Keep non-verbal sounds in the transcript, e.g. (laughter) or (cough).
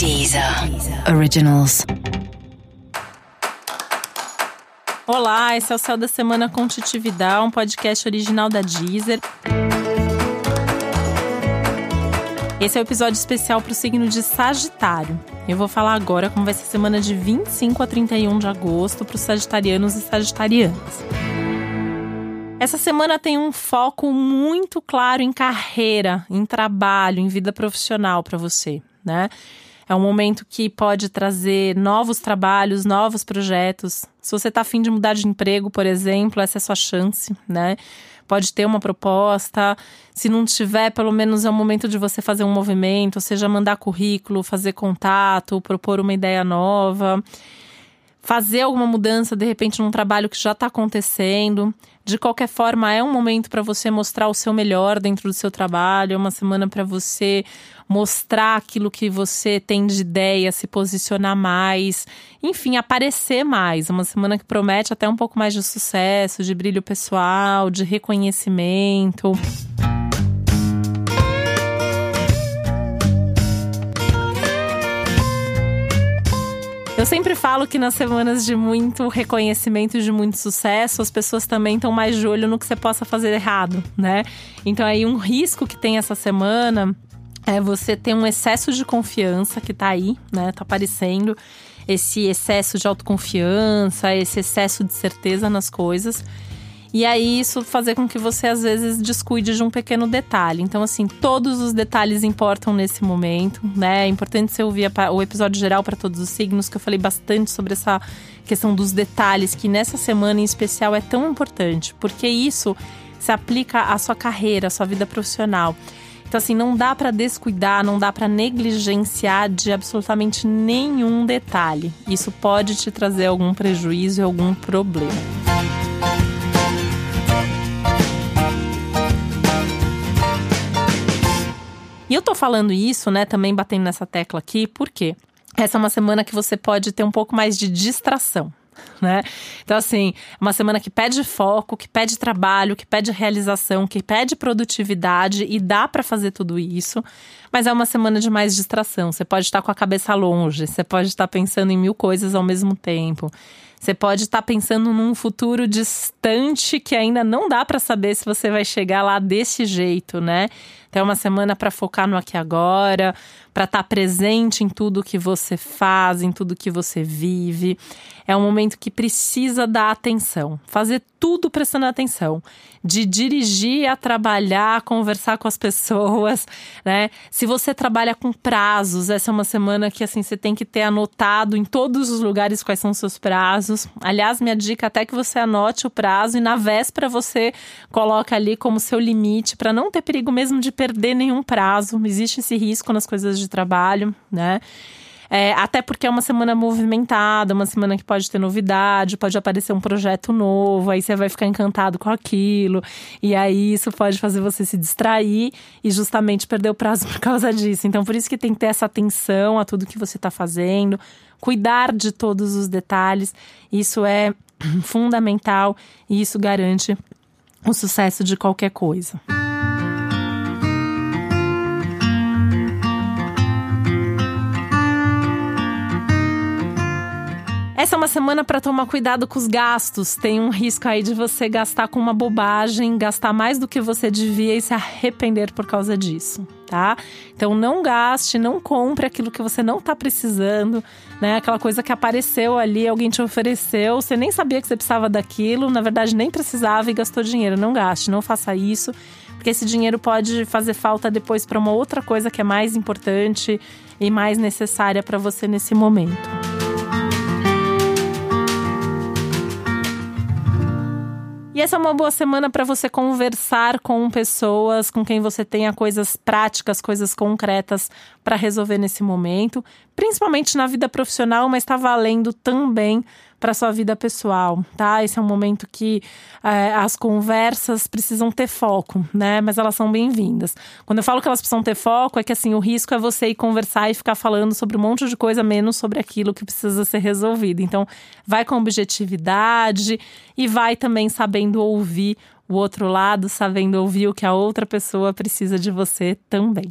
Deezer Originals. Olá, esse é o Céu da Semana com Titividade, um podcast original da Deezer. Esse é o um episódio especial para o signo de Sagitário. Eu vou falar agora como vai ser a semana de 25 a 31 de agosto para os sagitarianos e sagitarianas. Essa semana tem um foco muito claro em carreira, em trabalho, em vida profissional para você, né? É um momento que pode trazer novos trabalhos, novos projetos. Se você está afim de mudar de emprego, por exemplo, essa é a sua chance, né? Pode ter uma proposta. Se não tiver, pelo menos é o momento de você fazer um movimento, seja mandar currículo, fazer contato, propor uma ideia nova fazer alguma mudança de repente num trabalho que já está acontecendo. De qualquer forma, é um momento para você mostrar o seu melhor dentro do seu trabalho, é uma semana para você mostrar aquilo que você tem de ideia, se posicionar mais, enfim, aparecer mais. Uma semana que promete até um pouco mais de sucesso, de brilho pessoal, de reconhecimento. Eu sempre falo que nas semanas de muito reconhecimento e de muito sucesso, as pessoas também estão mais de olho no que você possa fazer errado, né? Então aí um risco que tem essa semana é você ter um excesso de confiança que tá aí, né? Tá aparecendo esse excesso de autoconfiança, esse excesso de certeza nas coisas. E aí isso fazer com que você às vezes descuide de um pequeno detalhe. Então assim, todos os detalhes importam nesse momento, né? É importante você ouvir o episódio geral para todos os signos que eu falei bastante sobre essa questão dos detalhes que nessa semana em especial é tão importante, porque isso se aplica à sua carreira, à sua vida profissional. Então assim, não dá para descuidar, não dá para negligenciar de absolutamente nenhum detalhe. Isso pode te trazer algum prejuízo e algum problema. E eu tô falando isso, né, também batendo nessa tecla aqui, porque essa é uma semana que você pode ter um pouco mais de distração. Né? Então, assim, uma semana que pede foco, que pede trabalho, que pede realização, que pede produtividade e dá para fazer tudo isso, mas é uma semana de mais distração. Você pode estar com a cabeça longe, você pode estar pensando em mil coisas ao mesmo tempo. Você pode estar pensando num futuro distante que ainda não dá para saber se você vai chegar lá desse jeito, né? Então, é uma semana para focar no aqui agora, para estar presente em tudo que você faz, em tudo que você vive. É um momento que precisa dar atenção, fazer tudo prestando atenção, de dirigir a trabalhar, conversar com as pessoas, (laughs) né? Se você trabalha com prazos, essa é uma semana que assim você tem que ter anotado em todos os lugares quais são os seus prazos. Aliás, minha dica é até que você anote o prazo e na véspera você coloca ali como seu limite para não ter perigo mesmo de perder nenhum prazo. Existe esse risco nas coisas de trabalho, né? É, até porque é uma semana movimentada, uma semana que pode ter novidade, pode aparecer um projeto novo, aí você vai ficar encantado com aquilo, e aí isso pode fazer você se distrair e justamente perder o prazo (laughs) por causa disso. Então, por isso que tem que ter essa atenção a tudo que você está fazendo, cuidar de todos os detalhes, isso é (clears throat) fundamental e isso garante o sucesso de qualquer coisa. Essa é uma semana para tomar cuidado com os gastos. Tem um risco aí de você gastar com uma bobagem, gastar mais do que você devia e se arrepender por causa disso, tá? Então não gaste, não compre aquilo que você não está precisando, né? Aquela coisa que apareceu ali, alguém te ofereceu, você nem sabia que você precisava daquilo, na verdade nem precisava e gastou dinheiro. Não gaste, não faça isso, porque esse dinheiro pode fazer falta depois para uma outra coisa que é mais importante e mais necessária para você nesse momento. Essa é uma boa semana para você conversar com pessoas com quem você tenha coisas práticas, coisas concretas para resolver nesse momento, principalmente na vida profissional, mas está valendo também para sua vida pessoal, tá? Esse é um momento que é, as conversas precisam ter foco, né? Mas elas são bem-vindas. Quando eu falo que elas precisam ter foco, é que assim, o risco é você ir conversar e ficar falando sobre um monte de coisa menos sobre aquilo que precisa ser resolvido. Então, vai com objetividade e vai também sabendo ouvir o outro lado, sabendo ouvir o que a outra pessoa precisa de você também.